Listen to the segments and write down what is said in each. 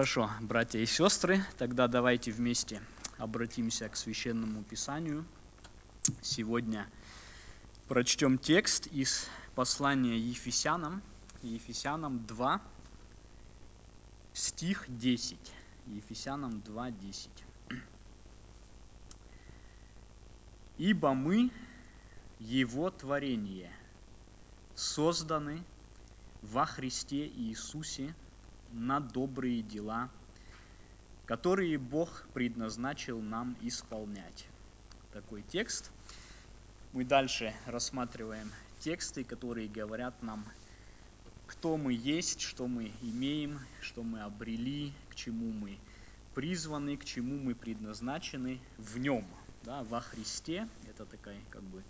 Хорошо, братья и сестры, тогда давайте вместе обратимся к священному писанию. Сегодня прочтем текст из послания Ефесянам, Ефесянам 2, стих 10. Ефесянам 2, 10. «Ибо мы, Его творение, созданы во Христе Иисусе на добрые дела, которые Бог предназначил нам исполнять. Такой текст. Мы дальше рассматриваем тексты, которые говорят нам, кто мы есть, что мы имеем, что мы обрели, к чему мы призваны, к чему мы предназначены в нем, да, во Христе. Это такая как бы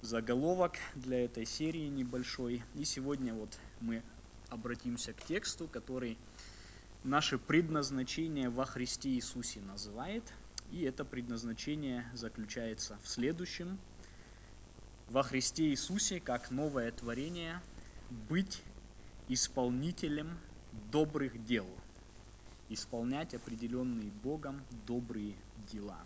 заголовок для этой серии небольшой. И сегодня вот мы обратимся к тексту, который наше предназначение во Христе Иисусе называет. И это предназначение заключается в следующем. Во Христе Иисусе, как новое творение, быть исполнителем добрых дел, исполнять определенные Богом добрые дела.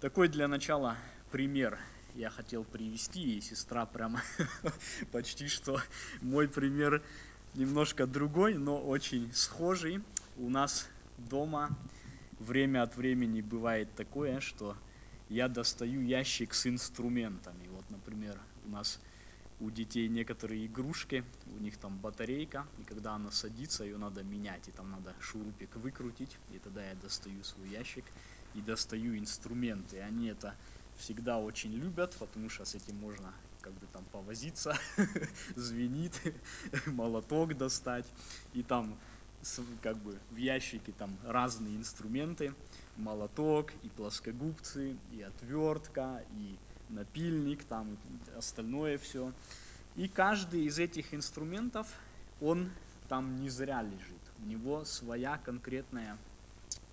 Такой для начала пример я хотел привести, и сестра прямо почти что мой пример немножко другой, но очень схожий. У нас дома время от времени бывает такое, что я достаю ящик с инструментами. Вот, например, у нас у детей некоторые игрушки, у них там батарейка, и когда она садится, ее надо менять, и там надо шурупик выкрутить, и тогда я достаю свой ящик и достаю инструменты. Они это всегда очень любят, потому что с этим можно как бы там повозиться, звенит, молоток достать, и там как бы в ящике там разные инструменты, молоток, и плоскогубцы, и отвертка, и напильник, там и остальное все. И каждый из этих инструментов, он там не зря лежит. У него своя конкретная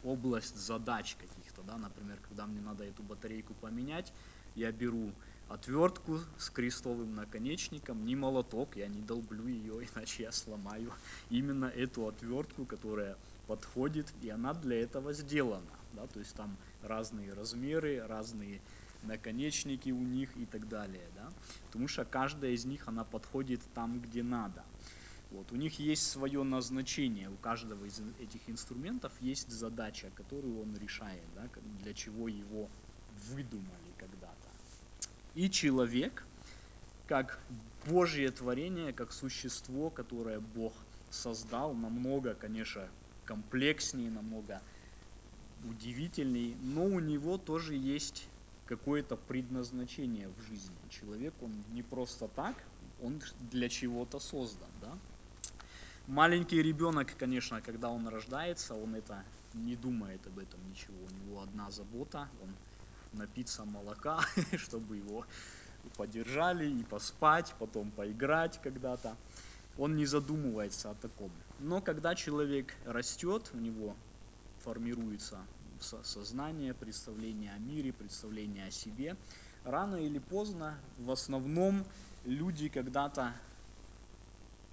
область задач каких-то, да, например, когда мне надо эту батарейку поменять, я беру отвертку с крестовым наконечником, не молоток, я не долблю ее, иначе я сломаю именно эту отвертку, которая подходит, и она для этого сделана. Да? То есть там разные размеры, разные наконечники у них и так далее. Да? Потому что каждая из них, она подходит там, где надо. Вот. У них есть свое назначение, у каждого из этих инструментов есть задача, которую он решает, да? для чего его выдумали. И человек, как Божье творение, как существо, которое Бог создал, намного, конечно, комплекснее, намного удивительней, но у него тоже есть какое-то предназначение в жизни. Человек, он не просто так, он для чего-то создан, да? Маленький ребенок, конечно, когда он рождается, он это не думает об этом ничего. У него одна забота, он напиться молока, чтобы его подержали и поспать, потом поиграть когда-то. Он не задумывается о таком. Но когда человек растет, у него формируется сознание, представление о мире, представление о себе, рано или поздно, в основном, люди когда-то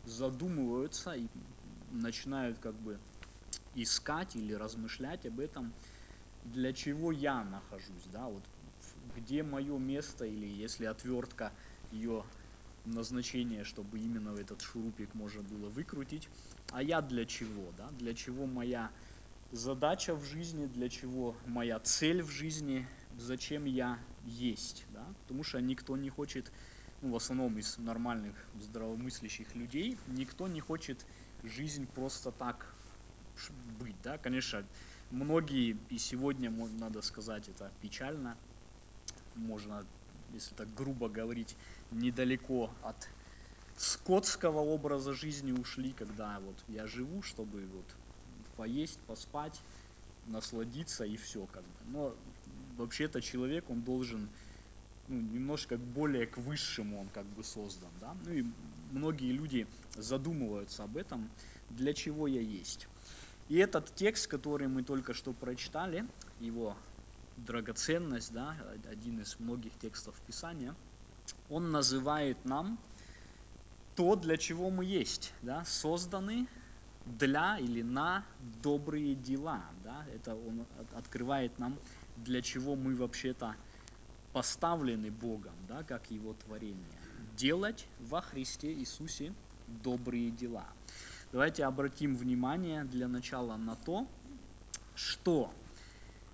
задумываются и начинают как бы искать или размышлять об этом, для чего я нахожусь, да, вот где мое место, или если отвертка, ее назначение, чтобы именно этот шурупик можно было выкрутить, а я для чего, да, для чего моя задача в жизни, для чего моя цель в жизни, зачем я есть, да, потому что никто не хочет, ну, в основном из нормальных здравомыслящих людей, никто не хочет жизнь просто так быть, да, конечно, многие, и сегодня, надо сказать, это печально, можно, если так грубо говорить, недалеко от скотского образа жизни ушли, когда вот я живу, чтобы вот поесть, поспать, насладиться и все как бы. Но вообще-то человек, он должен ну, немножко более к высшему он как бы создан, да. Ну и многие люди задумываются об этом, для чего я есть. И этот текст, который мы только что прочитали, его драгоценность, да, один из многих текстов Писания, он называет нам то, для чего мы есть, да, созданы для или на добрые дела. Да? Это он открывает нам, для чего мы вообще-то поставлены Богом, да, как Его творение. Делать во Христе Иисусе добрые дела. Давайте обратим внимание для начала на то, что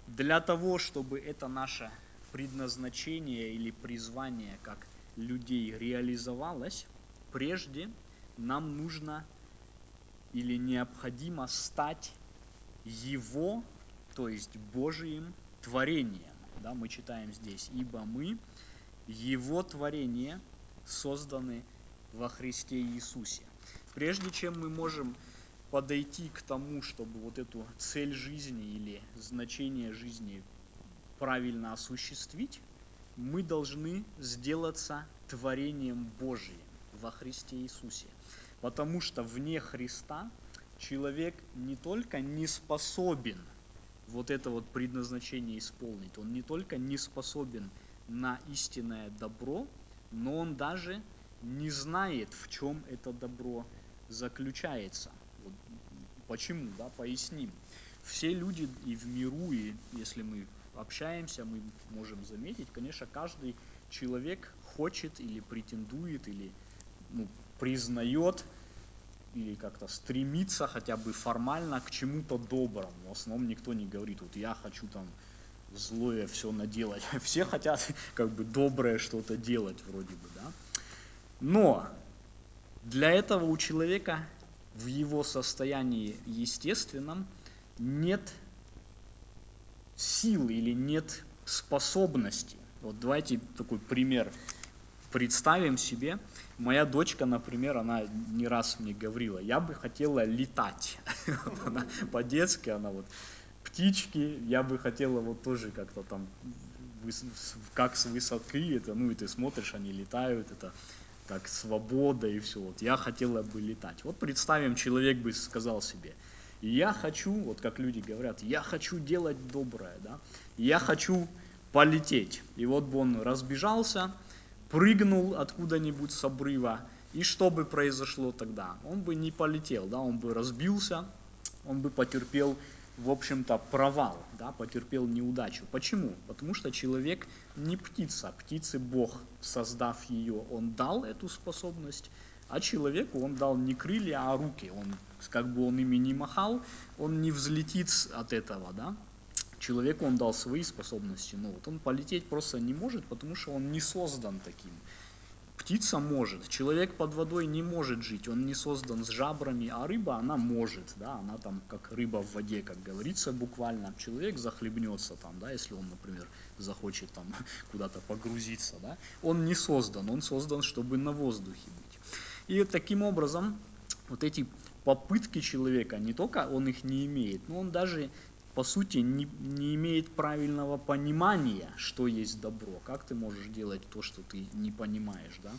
для того, чтобы это наше предназначение или призвание как людей реализовалось, прежде нам нужно или необходимо стать Его, то есть Божиим творением. Да, мы читаем здесь, ибо мы Его творение созданы во Христе Иисусе. Прежде чем мы можем подойти к тому, чтобы вот эту цель жизни или значение жизни правильно осуществить, мы должны сделаться творением Божиим во Христе Иисусе. Потому что вне Христа человек не только не способен вот это вот предназначение исполнить, он не только не способен на истинное добро, но он даже не знает, в чем это добро заключается. Вот почему, да, поясним. Все люди и в миру, и если мы общаемся, мы можем заметить, конечно, каждый человек хочет или претендует, или ну, признает, или как-то стремится хотя бы формально к чему-то доброму. В основном никто не говорит, вот я хочу там злое все наделать. Все хотят как бы доброе что-то делать вроде бы, да. Но для этого у человека в его состоянии естественном нет сил или нет способности. Вот давайте такой пример представим себе. Моя дочка, например, она не раз мне говорила, я бы хотела летать. Она по-детски, она вот птички, я бы хотела вот тоже как-то там, как с высоты, это, ну и ты смотришь, они летают, это как свобода и все. Вот я хотела бы летать. Вот представим, человек бы сказал себе, я хочу, вот как люди говорят, я хочу делать доброе, да, я хочу полететь. И вот бы он разбежался, прыгнул откуда-нибудь с обрыва, и что бы произошло тогда? Он бы не полетел, да, он бы разбился, он бы потерпел в общем-то, провал, да, потерпел неудачу. Почему? Потому что человек не птица. Птице Бог, создав ее, он дал эту способность, а человеку он дал не крылья, а руки. Он, как бы он ими не махал, он не взлетит от этого, да. Человеку он дал свои способности, но вот он полететь просто не может, потому что он не создан таким. Птица может, человек под водой не может жить, он не создан с жабрами, а рыба, она может, да, она там как рыба в воде, как говорится буквально. Человек захлебнется там, да, если он, например, захочет там куда-то погрузиться, да. Он не создан, он создан, чтобы на воздухе быть. И таким образом вот эти попытки человека, не только он их не имеет, но он даже по сути, не, не имеет правильного понимания, что есть добро. Как ты можешь делать то, что ты не понимаешь, да?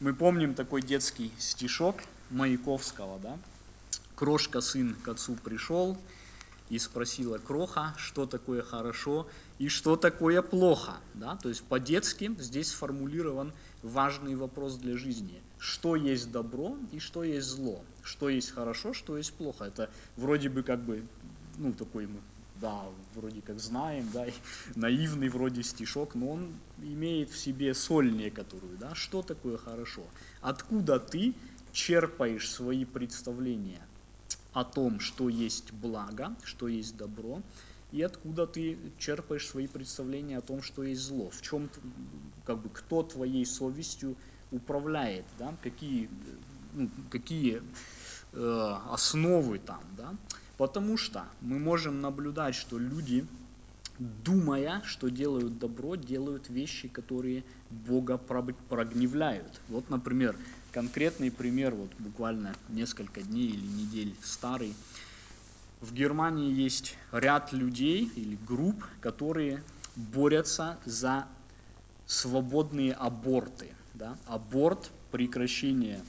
Мы помним такой детский стишок Маяковского, да? Крошка сын к отцу пришел и спросила Кроха, что такое хорошо и что такое плохо, да? То есть по-детски здесь сформулирован важный вопрос для жизни. Что есть добро и что есть зло? Что есть хорошо, что есть плохо? Это вроде бы как бы ну, такой да, вроде как знаем, да, наивный вроде стишок, но он имеет в себе соль некоторую, да, что такое хорошо? Откуда ты черпаешь свои представления о том, что есть благо, что есть добро, и откуда ты черпаешь свои представления о том, что есть зло, в чем, как бы, кто твоей совестью управляет, да, какие, ну, какие э, основы там, да, Потому что мы можем наблюдать, что люди, думая, что делают добро, делают вещи, которые Бога прогневляют. Вот, например, конкретный пример, вот буквально несколько дней или недель старый. В Германии есть ряд людей или групп, которые борются за свободные аборты. Да? Аборт, прекращение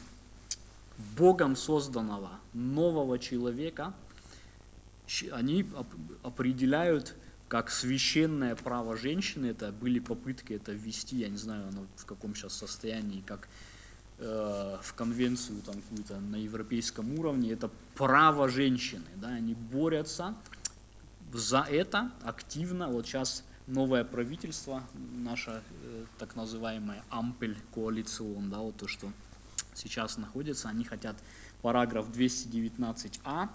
Богом созданного нового человека – они определяют как священное право женщины, это были попытки это ввести, я не знаю, оно в каком сейчас состоянии, как э, в конвенцию там какую-то на европейском уровне, это право женщины, да, они борются за это активно, вот сейчас новое правительство, наша э, так называемая Ампель коалицион, да, вот то, что сейчас находится, они хотят параграф 219а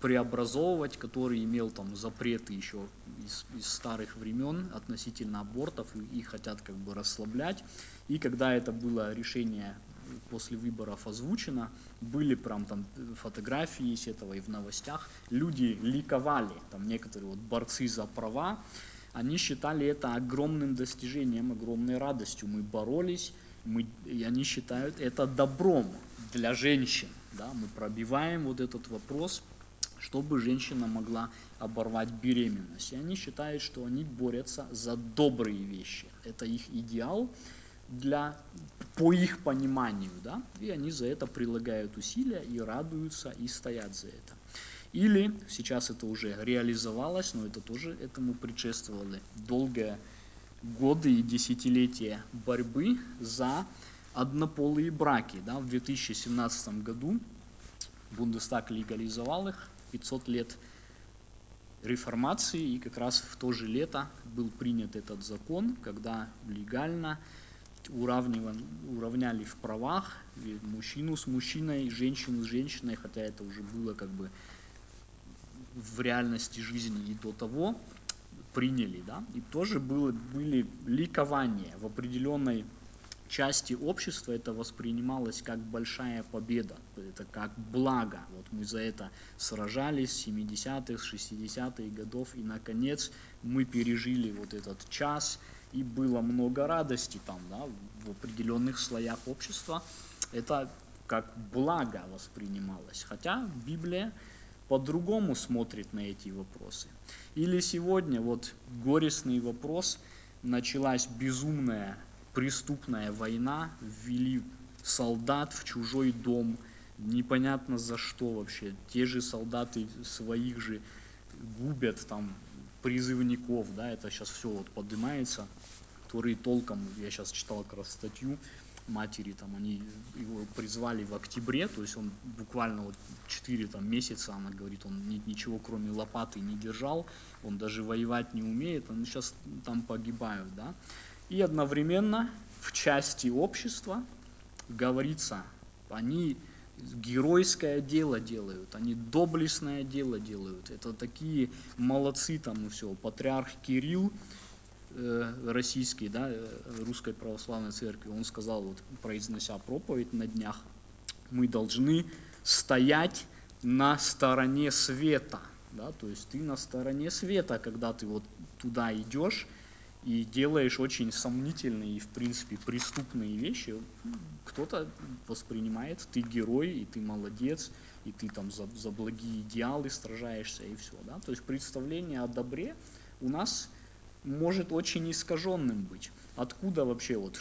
преобразовывать, который имел там запреты еще из, из старых времен относительно абортов, и их хотят как бы расслаблять. И когда это было решение после выборов озвучено, были прям там фотографии из этого и в новостях, люди ликовали, там некоторые вот борцы за права, они считали это огромным достижением, огромной радостью. Мы боролись, мы, и они считают это добром для женщин. Да? Мы пробиваем вот этот вопрос, чтобы женщина могла оборвать беременность. И они считают, что они борются за добрые вещи. Это их идеал для, по их пониманию. Да? И они за это прилагают усилия и радуются, и стоят за это. Или сейчас это уже реализовалось, но это тоже этому предшествовали долгие годы и десятилетия борьбы за однополые браки. Да, в 2017 году Бундестаг легализовал их, 500 лет реформации, и как раз в то же лето был принят этот закон, когда легально уравняли в правах мужчину с мужчиной, женщину с женщиной, хотя это уже было как бы в реальности жизни и до того приняли, да, и тоже было, были ликования в определенной части общества это воспринималось как большая победа, это как благо. Вот мы за это сражались с 70-х, 60-х годов, и наконец мы пережили вот этот час, и было много радости там, да, в определенных слоях общества. Это как благо воспринималось. Хотя Библия по-другому смотрит на эти вопросы. Или сегодня вот горестный вопрос, началась безумная преступная война, ввели солдат в чужой дом, непонятно за что вообще. Те же солдаты своих же губят там призывников, да, это сейчас все вот поднимается, которые толком, я сейчас читал как раз статью, матери, там, они его призвали в октябре, то есть он буквально вот 4 там, месяца, она говорит, он ни, ничего кроме лопаты не держал, он даже воевать не умеет, они сейчас там погибают, да. И одновременно в части общества говорится, они геройское дело делают, они доблестное дело делают. Это такие молодцы там и все. Патриарх Кирилл, Э, российский, да, э, русской православной церкви, он сказал, вот, произнося проповедь на днях, мы должны стоять на стороне света, да, то есть ты на стороне света, когда ты вот туда идешь и делаешь очень сомнительные и, в принципе, преступные вещи, кто-то воспринимает, ты герой, и ты молодец, и ты там за, за благие идеалы сражаешься, и все, да, то есть представление о добре у нас может очень искаженным быть. Откуда вообще вот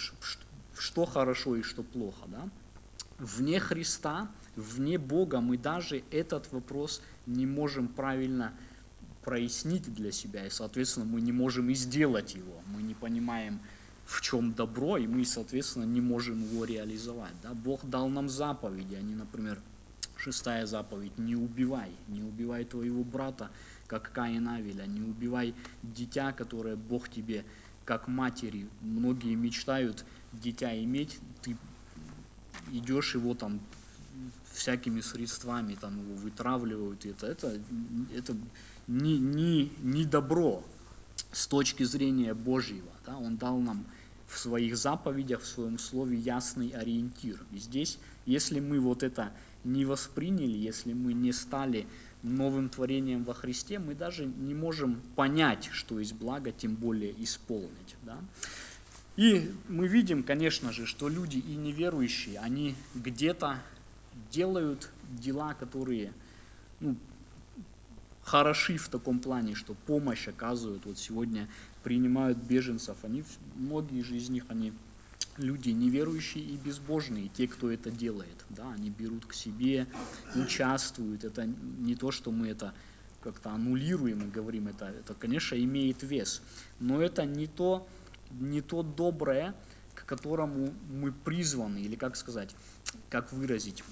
что хорошо и что плохо, да? Вне Христа, вне Бога мы даже этот вопрос не можем правильно прояснить для себя, и, соответственно, мы не можем и сделать его. Мы не понимаем, в чем добро, и мы, соответственно, не можем его реализовать. Да? Бог дал нам заповеди, они, например, шестая заповедь, не убивай, не убивай твоего брата, как Каин Авеля, не убивай дитя, которое Бог тебе, как матери. Многие мечтают дитя иметь, ты идешь его там всякими средствами, там его вытравливают, это, это, это не, не, не добро с точки зрения Божьего. Да? Он дал нам в своих заповедях, в своем слове ясный ориентир. И здесь, если мы вот это не восприняли, если мы не стали новым творением во Христе, мы даже не можем понять, что есть благо, тем более исполнить. Да? И мы видим, конечно же, что люди и неверующие, они где-то делают дела, которые ну, хороши в таком плане, что помощь оказывают. Вот сегодня принимают беженцев, они, многие же из них, они люди неверующие и безбожные, те, кто это делает. Да, они берут к себе, участвуют. Это не то, что мы это как-то аннулируем и говорим, это, это, конечно, имеет вес. Но это не то, не то доброе, к которому мы призваны, или как сказать, как выразить,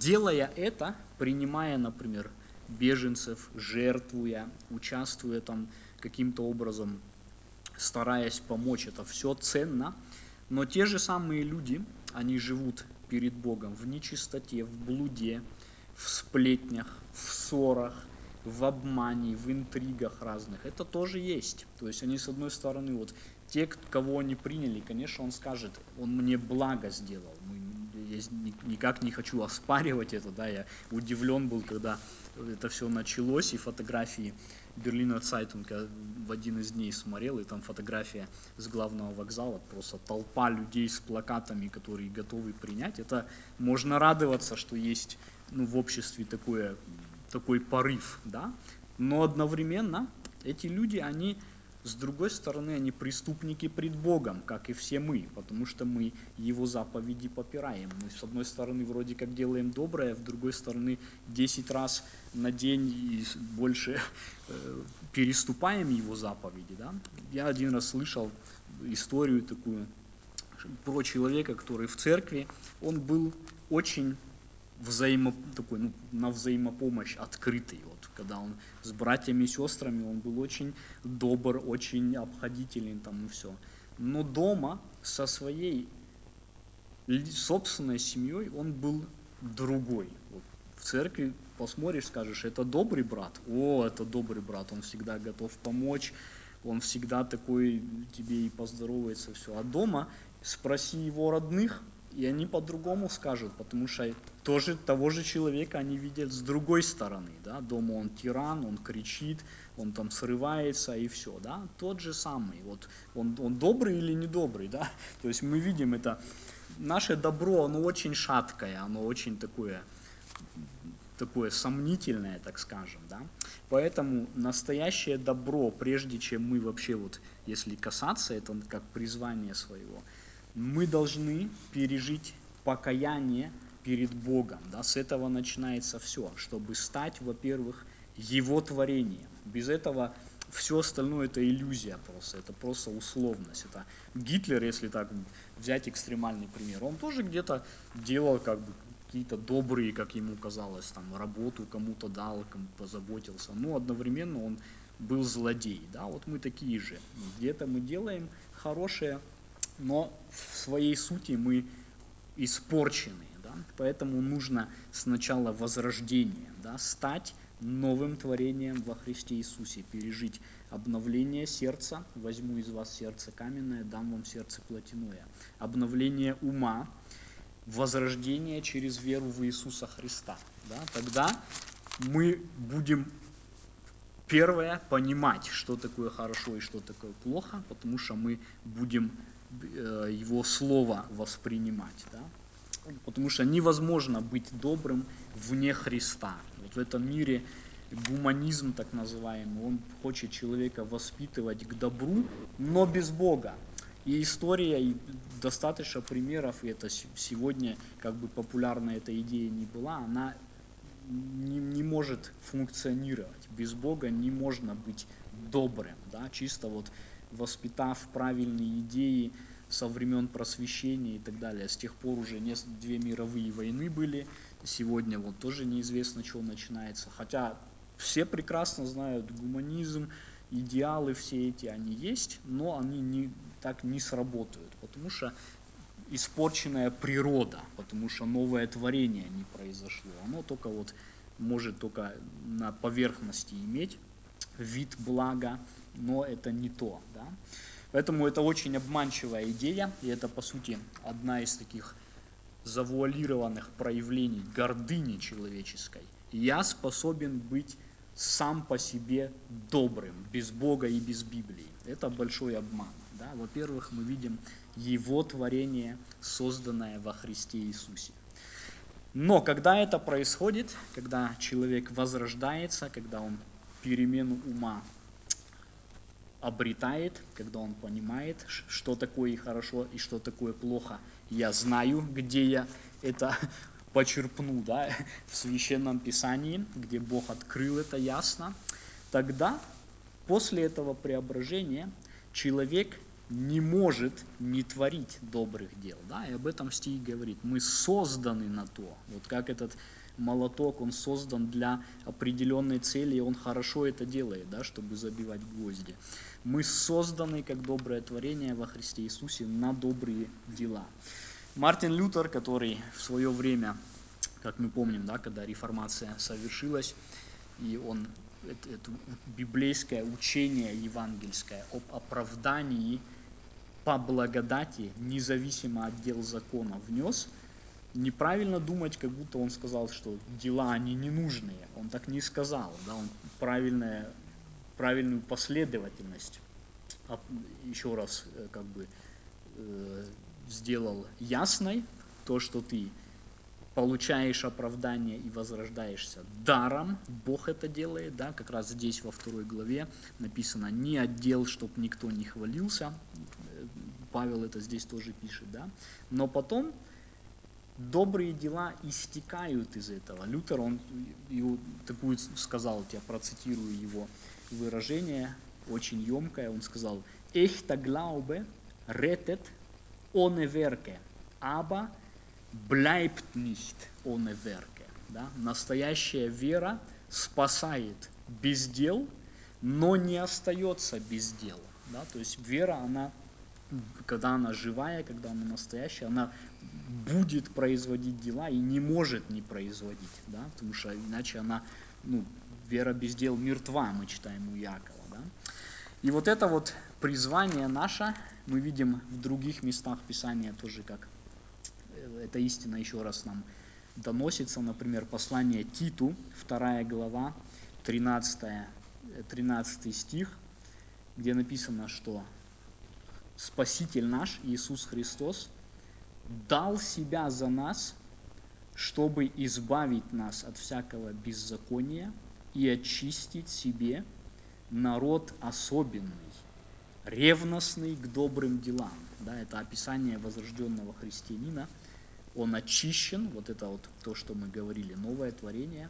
делая это, принимая, например, беженцев, жертвуя, участвуя там каким-то образом, стараясь помочь, это все ценно, но те же самые люди, они живут перед Богом в нечистоте, в блуде, в сплетнях, в ссорах, в обмане, в интригах разных. Это тоже есть. То есть они, с одной стороны, вот те, кого они приняли, конечно, он скажет, он мне благо сделал. Я никак не хочу оспаривать это, да, я удивлен был, когда это все началось, и фотографии Берлина Цайтунга в один из дней смотрел, и там фотография с главного вокзала, просто толпа людей с плакатами, которые готовы принять. Это можно радоваться, что есть ну, в обществе такое, такой порыв, да, но одновременно эти люди, они с другой стороны, они преступники пред Богом, как и все мы, потому что мы Его заповеди попираем. Мы, с одной стороны, вроде как делаем доброе, а с другой стороны, 10 раз на день и больше э, переступаем Его заповеди. Да? Я один раз слышал историю такую про человека, который в церкви, он был очень взаимо, такой, ну, на взаимопомощь открытый. Вот, когда он с братьями и сестрами, он был очень добр, очень обходителен там и все. Но дома со своей собственной семьей он был другой. Вот, в церкви посмотришь, скажешь, это добрый брат. О, это добрый брат, он всегда готов помочь, он всегда такой тебе и поздоровается, все. А дома спроси его родных, и они по-другому скажут, потому что тоже того же человека они видят с другой стороны. Да? Дома он тиран, он кричит, он там срывается и все. Да? Тот же самый. Вот он, он добрый или недобрый. Да? То есть мы видим это. Наше добро, оно очень шаткое, оно очень такое, такое сомнительное, так скажем. Да? Поэтому настоящее добро, прежде чем мы вообще, вот, если касаться, это как призвание своего, мы должны пережить покаяние перед Богом. Да? С этого начинается все, чтобы стать, во-первых, Его творением. Без этого все остальное это иллюзия просто, это просто условность. Это Гитлер, если так взять экстремальный пример, он тоже где-то делал как бы какие-то добрые, как ему казалось, там работу кому-то дал, кому позаботился, но одновременно он был злодей. Да? Вот мы такие же. Где-то мы делаем хорошее, но в своей сути мы испорчены. Да? Поэтому нужно сначала возрождение, да? стать новым творением во Христе Иисусе, пережить обновление сердца, возьму из вас сердце каменное, дам вам сердце плотяное, обновление ума, возрождение через веру в Иисуса Христа. Да? Тогда мы будем первое понимать, что такое хорошо и что такое плохо, потому что мы будем его слово воспринимать. Да? Потому что невозможно быть добрым вне Христа. Вот в этом мире гуманизм так называемый, он хочет человека воспитывать к добру, но без Бога. И история, и достаточно примеров, и это сегодня, как бы популярна эта идея не была, она не, не может функционировать. Без Бога не можно быть добрым. Да? Чисто вот воспитав правильные идеи со времен просвещения и так далее. С тех пор уже не, две мировые войны были, сегодня вот тоже неизвестно, что начинается. Хотя все прекрасно знают гуманизм, идеалы все эти, они есть, но они не, так не сработают, потому что испорченная природа, потому что новое творение не произошло. Оно только вот может только на поверхности иметь вид блага, но это не то. Да? Поэтому это очень обманчивая идея, и это, по сути, одна из таких завуалированных проявлений гордыни человеческой. Я способен быть сам по себе добрым, без Бога и без Библии. Это большой обман. Да? Во-первых, мы видим Его творение, созданное во Христе Иисусе. Но когда это происходит, когда человек возрождается, когда он перемену ума обретает, когда он понимает, что такое хорошо и что такое плохо. Я знаю, где я это почерпну, да, в Священном Писании, где Бог открыл это ясно. Тогда, после этого преображения, человек не может не творить добрых дел. Да? И об этом стих говорит. Мы созданы на то. Вот как этот молоток, он создан для определенной цели, и он хорошо это делает, да, чтобы забивать гвозди. Мы созданы как доброе творение во Христе Иисусе на добрые дела. Мартин Лютер, который в свое время, как мы помним, да, когда реформация совершилась, и он это, это библейское учение евангельское об оправдании по благодати, независимо от дел закона, внес, неправильно думать, как будто он сказал, что дела, они не нужные. Он так не сказал, да, он правильная, правильную последовательность еще раз э, как бы э, сделал ясной, то, что ты получаешь оправдание и возрождаешься даром, Бог это делает, да, как раз здесь во второй главе написано «не отдел, чтоб никто не хвалился», Павел это здесь тоже пишет, да, но потом добрые дела истекают из этого. Лютер, он его такую сказал, я процитирую его выражение, очень емкое, он сказал «Эхта glaube rettet ohne Werke, aber bleibt nicht ohne Werke. Да? Настоящая вера спасает без дел, но не остается без дел. Да? То есть вера, она, когда она живая, когда она настоящая, она будет производить дела и не может не производить, да? потому что иначе она, ну, вера без дел мертва, мы читаем у Якова. Да? И вот это вот призвание наше, мы видим в других местах Писания тоже, как эта истина еще раз нам доносится, например, послание Титу, 2 глава, 13, 13 стих, где написано, что Спаситель наш, Иисус Христос, дал себя за нас, чтобы избавить нас от всякого беззакония и очистить себе народ особенный, ревностный к добрым делам. Да, это описание возрожденного христианина. Он очищен, вот это вот то, что мы говорили, новое творение,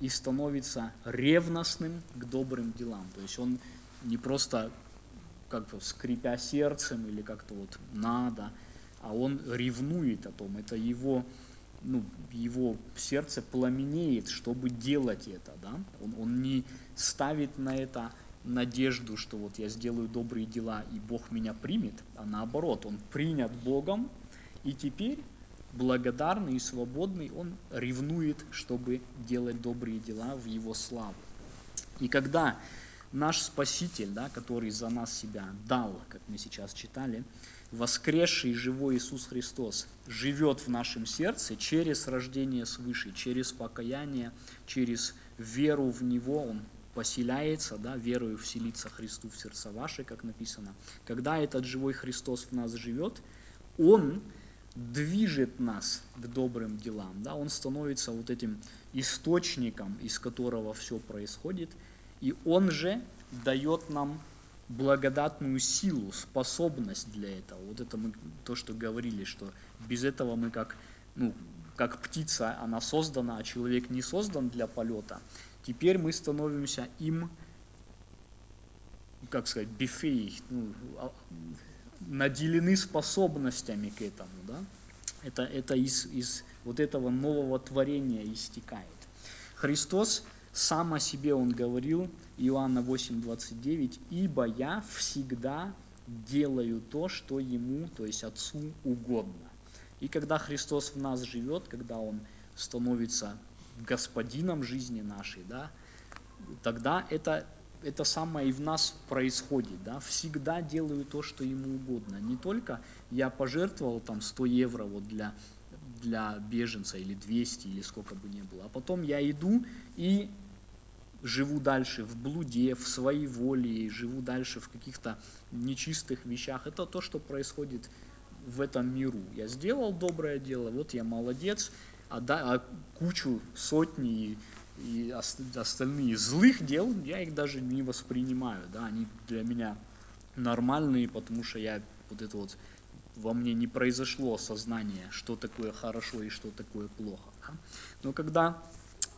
и становится ревностным к добрым делам. То есть он не просто как-то скрипя сердцем или как-то вот надо, а он ревнует о том, это его, ну, его сердце пламенеет, чтобы делать это, да? он, он не ставит на это надежду, что вот я сделаю добрые дела и Бог меня примет, а наоборот, он принят Богом, и теперь благодарный и свободный, он ревнует, чтобы делать добрые дела в его славу. И когда наш Спаситель, да, который за нас себя дал, как мы сейчас читали, воскресший живой Иисус Христос живет в нашем сердце через рождение свыше, через покаяние, через веру в Него, Он поселяется, да, верою вселится Христу в сердца ваши, как написано. Когда этот живой Христос в нас живет, Он движет нас к добрым делам, да, Он становится вот этим источником, из которого все происходит, и Он же дает нам благодатную силу, способность для этого. Вот это мы то, что говорили, что без этого мы как, ну, как птица, она создана, а человек не создан для полета. Теперь мы становимся им, как сказать, бифей, ну, а, наделены способностями к этому. Да? Это, это из, из вот этого нового творения истекает. Христос сам о себе он говорил, Иоанна 8:29, «Ибо я всегда делаю то, что ему, то есть Отцу, угодно». И когда Христос в нас живет, когда Он становится господином жизни нашей, да, тогда это, это самое и в нас происходит. Да, всегда делаю то, что ему угодно. Не только я пожертвовал там 100 евро вот для, для беженца или 200 или сколько бы ни было, а потом я иду и живу дальше в блуде, в своей воле, живу дальше в каких-то нечистых вещах. Это то, что происходит в этом миру. Я сделал доброе дело, вот я молодец, а, да, а кучу, сотни и, и остальные злых дел, я их даже не воспринимаю. Да, они для меня нормальные, потому что я вот это вот во мне не произошло осознание, что такое хорошо и что такое плохо. Да? Но когда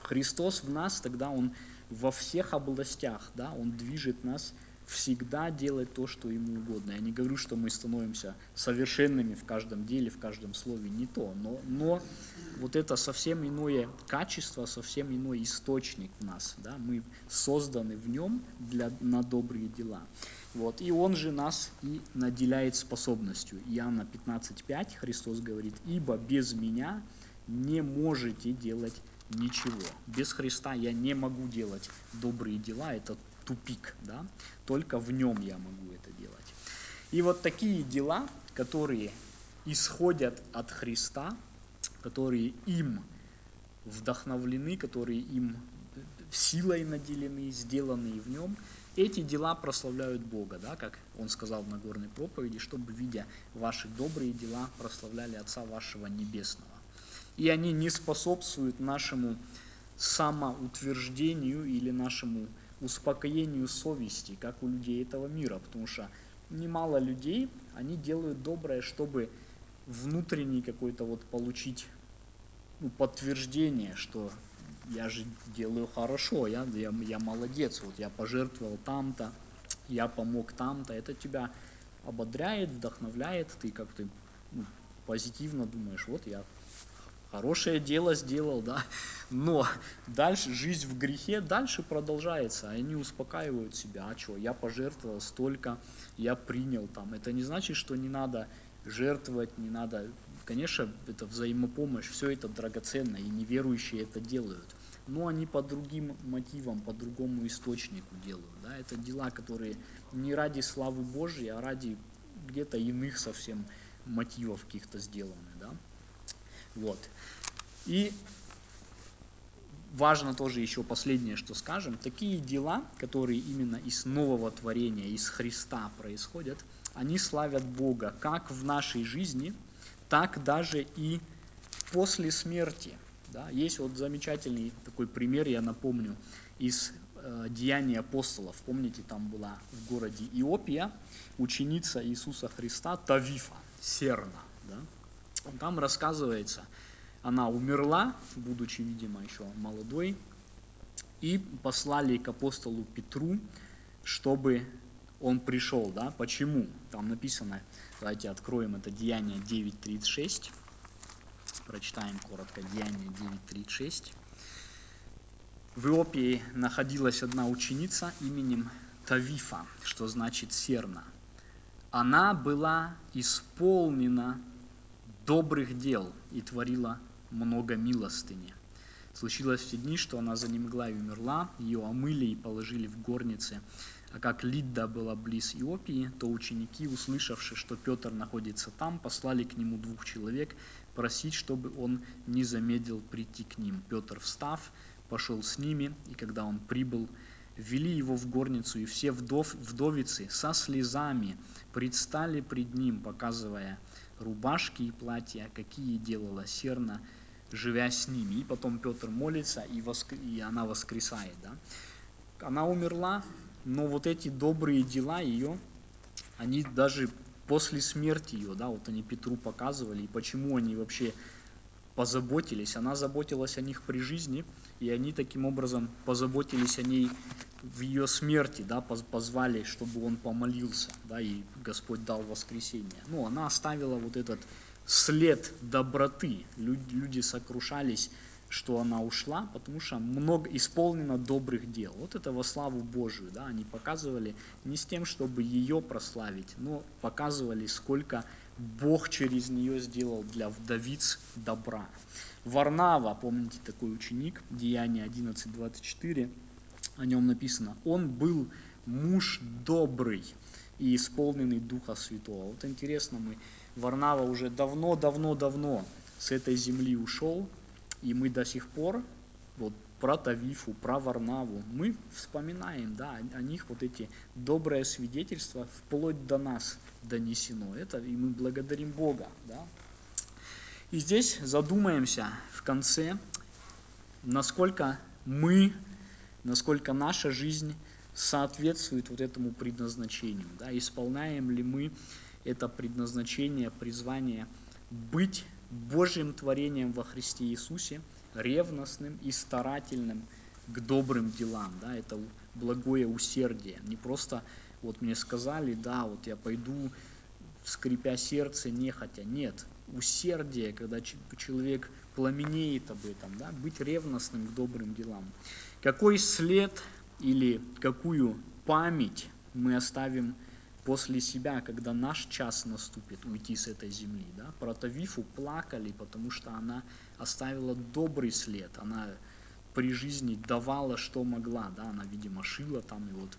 Христос в нас, тогда Он во всех областях, да, Он движет нас всегда делать то, что ему угодно. Я не говорю, что мы становимся совершенными в каждом деле, в каждом слове, не то, но, но вот это совсем иное качество, совсем иной источник в нас, да, мы созданы в нем для, на добрые дела. Вот. И Он же нас и наделяет способностью. Иоанна 15.5 Христос говорит, «Ибо без Меня не можете делать ничего. Без Христа я не могу делать добрые дела, это тупик, да? только в Нем я могу это делать». И вот такие дела, которые исходят от Христа, которые им вдохновлены, которые им силой наделены, сделанные в Нем – эти дела прославляют Бога, да, как он сказал в Нагорной проповеди, чтобы, видя ваши добрые дела, прославляли Отца вашего Небесного. И они не способствуют нашему самоутверждению или нашему успокоению совести, как у людей этого мира, потому что немало людей, они делают доброе, чтобы внутренний какой-то вот получить ну, подтверждение, что я же делаю хорошо, я, я, я молодец, вот я пожертвовал там-то, я помог там-то, это тебя ободряет, вдохновляет, ты как-то ну, позитивно думаешь, вот я хорошее дело сделал, да, но дальше жизнь в грехе дальше продолжается, они успокаивают себя, а что, я пожертвовал столько, я принял там, это не значит, что не надо жертвовать, не надо, конечно, это взаимопомощь, все это драгоценно, и неверующие это делают, но они по другим мотивам, по другому источнику делают, да, это дела, которые не ради славы Божьей, а ради где-то иных совсем мотивов каких-то сделаны, да, вот, и важно тоже еще последнее, что скажем, такие дела, которые именно из нового творения, из Христа происходят – они славят Бога как в нашей жизни, так даже и после смерти. Да? Есть вот замечательный такой пример, я напомню, из э, Деяний апостолов. Помните, там была в городе Иопия ученица Иисуса Христа Тавифа, Серна. Да? Там рассказывается, она умерла, будучи, видимо, еще молодой, и послали к апостолу Петру, чтобы он пришел, да, почему? Там написано, давайте откроем это Деяние 9.36, прочитаем коротко Деяние 9.36. В Иопии находилась одна ученица именем Тавифа, что значит серна. Она была исполнена добрых дел и творила много милостыни. Случилось в те дни, что она занемогла и умерла, ее омыли и положили в горнице а как Лидда была близ Иопии, то ученики, услышавши, что Петр находится там, послали к нему двух человек просить, чтобы он не замедлил прийти к ним. Петр, встав, пошел с ними, и когда он прибыл, ввели его в горницу, и все вдов, вдовицы со слезами предстали пред ним, показывая рубашки и платья, какие делала Серна, живя с ними. И потом Петр молится, и, воск... и она воскресает. Да? Она умерла, но вот эти добрые дела ее, они даже после смерти ее, да, вот они Петру показывали, и почему они вообще позаботились. Она заботилась о них при жизни, и они таким образом позаботились о ней в ее смерти, да, позвали, чтобы он помолился, да, и Господь дал воскресение. Ну, она оставила вот этот след доброты. Люди сокрушались что она ушла, потому что много исполнено добрых дел. Вот это во славу Божию, да, они показывали не с тем, чтобы ее прославить, но показывали, сколько Бог через нее сделал для вдовиц добра. Варнава, помните такой ученик, Деяние 11.24, о нем написано, он был муж добрый и исполненный Духа Святого. Вот интересно, мы, Варнава уже давно-давно-давно с этой земли ушел, и мы до сих пор, вот про Тавифу, про Варнаву, мы вспоминаем, да, о них вот эти добрые свидетельства вплоть до нас донесено. Это и мы благодарим Бога, да. И здесь задумаемся в конце, насколько мы, насколько наша жизнь соответствует вот этому предназначению, да, исполняем ли мы это предназначение, призвание быть Божьим творением во Христе Иисусе, ревностным и старательным к добрым делам. Да, это благое усердие. Не просто вот мне сказали, да, вот я пойду, скрипя сердце, не хотя. Нет, усердие, когда человек пламенеет об этом, да, быть ревностным к добрым делам. Какой след или какую память мы оставим после себя, когда наш час наступит уйти с этой земли. Да? Про Тавифу плакали, потому что она оставила добрый след. Она при жизни давала, что могла. Да? Она, видимо, шила там, и вот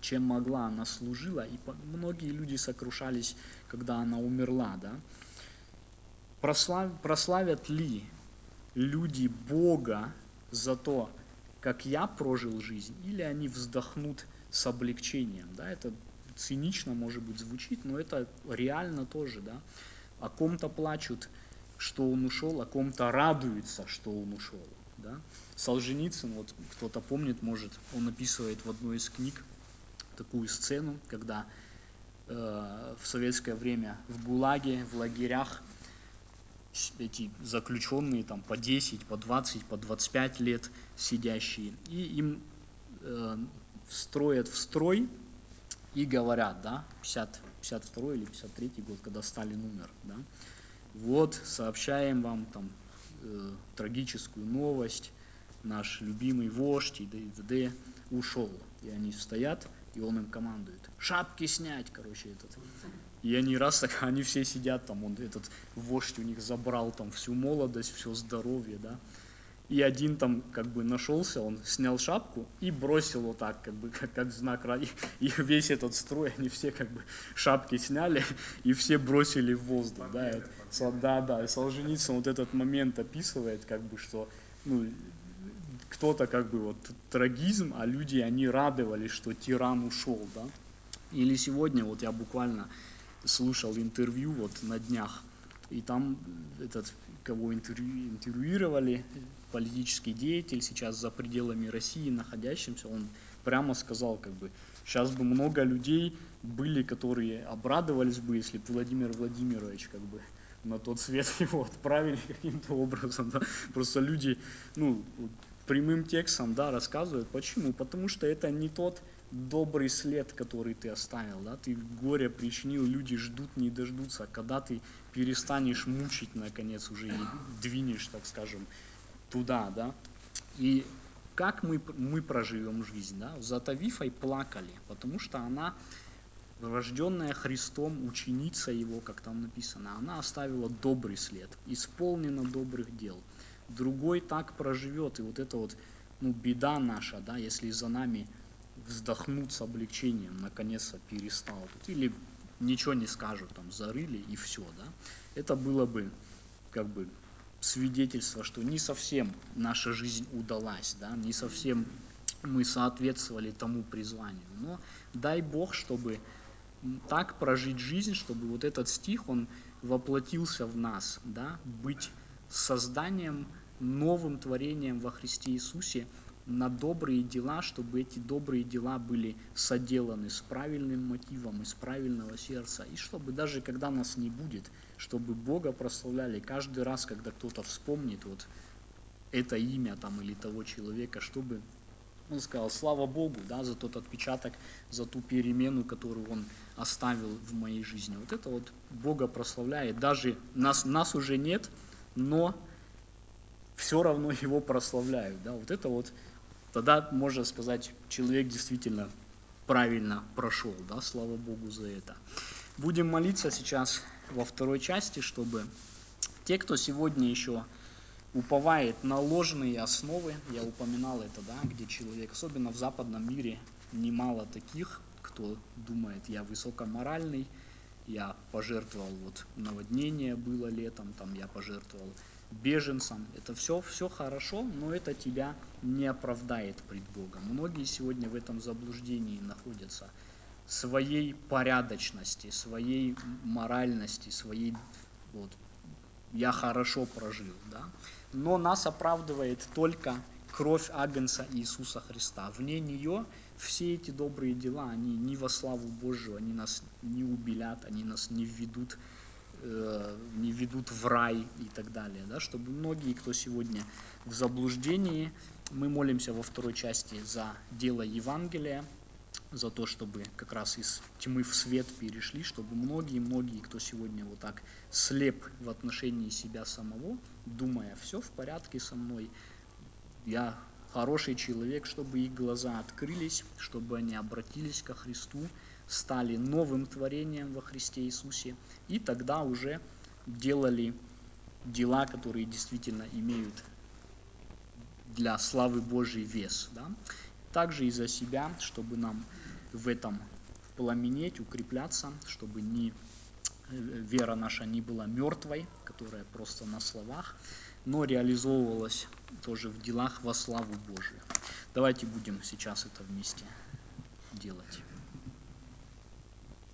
чем могла, она служила. И многие люди сокрушались, когда она умерла. Да? Прослав, прославят ли люди Бога за то, как я прожил жизнь, или они вздохнут с облегчением. Да? Это цинично, может быть, звучит, но это реально тоже, да. О ком-то плачут, что он ушел, о ком-то радуется, что он ушел, да. Солженицын, вот кто-то помнит, может, он описывает в одной из книг такую сцену, когда э, в советское время в ГУЛАГе, в лагерях эти заключенные там по 10, по 20, по 25 лет сидящие, и им э, строят в строй и говорят, да, 50, 52 или 53 год, когда Сталин умер, да, вот сообщаем вам там э, трагическую новость, наш любимый вождь и д.д. ушел. И они стоят, и он им командует. Шапки снять, короче, этот. И они раз так, они все сидят там, он этот вождь у них забрал там всю молодость, все здоровье, да и один там как бы нашелся, он снял шапку и бросил вот так, как бы, как, как знак ради. И весь этот строй, они все как бы шапки сняли и все бросили в воздух. Да, это, да, да, и Солженицын вот этот момент описывает, как бы, что ну, кто-то как бы вот трагизм, а люди, они радовались, что тиран ушел, да. Или сегодня, вот я буквально слушал интервью вот на днях, и там этот, кого интервью, интервьюировали, политический деятель, сейчас за пределами России находящимся, он прямо сказал, как бы, сейчас бы много людей были, которые обрадовались бы, если бы Владимир Владимирович, как бы, на тот свет его отправили каким-то образом, да. Просто люди, ну, прямым текстом, да, рассказывают. Почему? Потому что это не тот добрый след, который ты оставил, да, ты горе причинил, люди ждут, не дождутся, когда ты перестанешь мучить, наконец, уже и двинешь, так скажем, туда, да. И как мы, мы проживем жизнь, да? За Тавифой плакали, потому что она, рожденная Христом, ученица его, как там написано, она оставила добрый след, исполнена добрых дел. Другой так проживет, и вот это вот, ну, беда наша, да, если за нами вздохнут с облегчением, наконец-то перестал. Или ничего не скажут, там, зарыли и все, да. Это было бы, как бы, свидетельство, что не совсем наша жизнь удалась, да, не совсем мы соответствовали тому призванию. Но дай Бог, чтобы так прожить жизнь, чтобы вот этот стих, он воплотился в нас, да, быть созданием, новым творением во Христе Иисусе – на добрые дела, чтобы эти добрые дела были соделаны с правильным мотивом, из правильного сердца, и чтобы даже когда нас не будет, чтобы Бога прославляли каждый раз, когда кто-то вспомнит вот это имя там или того человека, чтобы он сказал, слава Богу, да, за тот отпечаток, за ту перемену, которую он оставил в моей жизни. Вот это вот Бога прославляет. Даже нас, нас уже нет, но все равно его прославляют. Да? Вот это вот тогда можно сказать, человек действительно правильно прошел, да, слава Богу за это. Будем молиться сейчас во второй части, чтобы те, кто сегодня еще уповает на ложные основы, я упоминал это, да, где человек, особенно в западном мире, немало таких, кто думает, я высокоморальный, я пожертвовал, вот наводнение было летом, там я пожертвовал беженцам. Это все, все хорошо, но это тебя не оправдает пред Богом. Многие сегодня в этом заблуждении находятся своей порядочности, своей моральности, своей вот, я хорошо прожил, да. Но нас оправдывает только кровь Агнца Иисуса Христа. Вне нее все эти добрые дела, они не во славу Божию, они нас не убелят, они нас не введут не ведут в рай и так далее, да, чтобы многие, кто сегодня в заблуждении, мы молимся во второй части за дело Евангелия, за то, чтобы как раз из тьмы в свет перешли, чтобы многие-многие, кто сегодня вот так слеп в отношении себя самого, думая, все в порядке со мной, я хороший человек, чтобы их глаза открылись, чтобы они обратились ко Христу, стали новым творением во Христе Иисусе, и тогда уже делали дела, которые действительно имеют для славы Божьей вес. Да? Также и за себя, чтобы нам в этом пламенеть, укрепляться, чтобы не, э, вера наша не была мертвой, которая просто на словах, но реализовывалась тоже в делах во славу Божию. Давайте будем сейчас это вместе делать.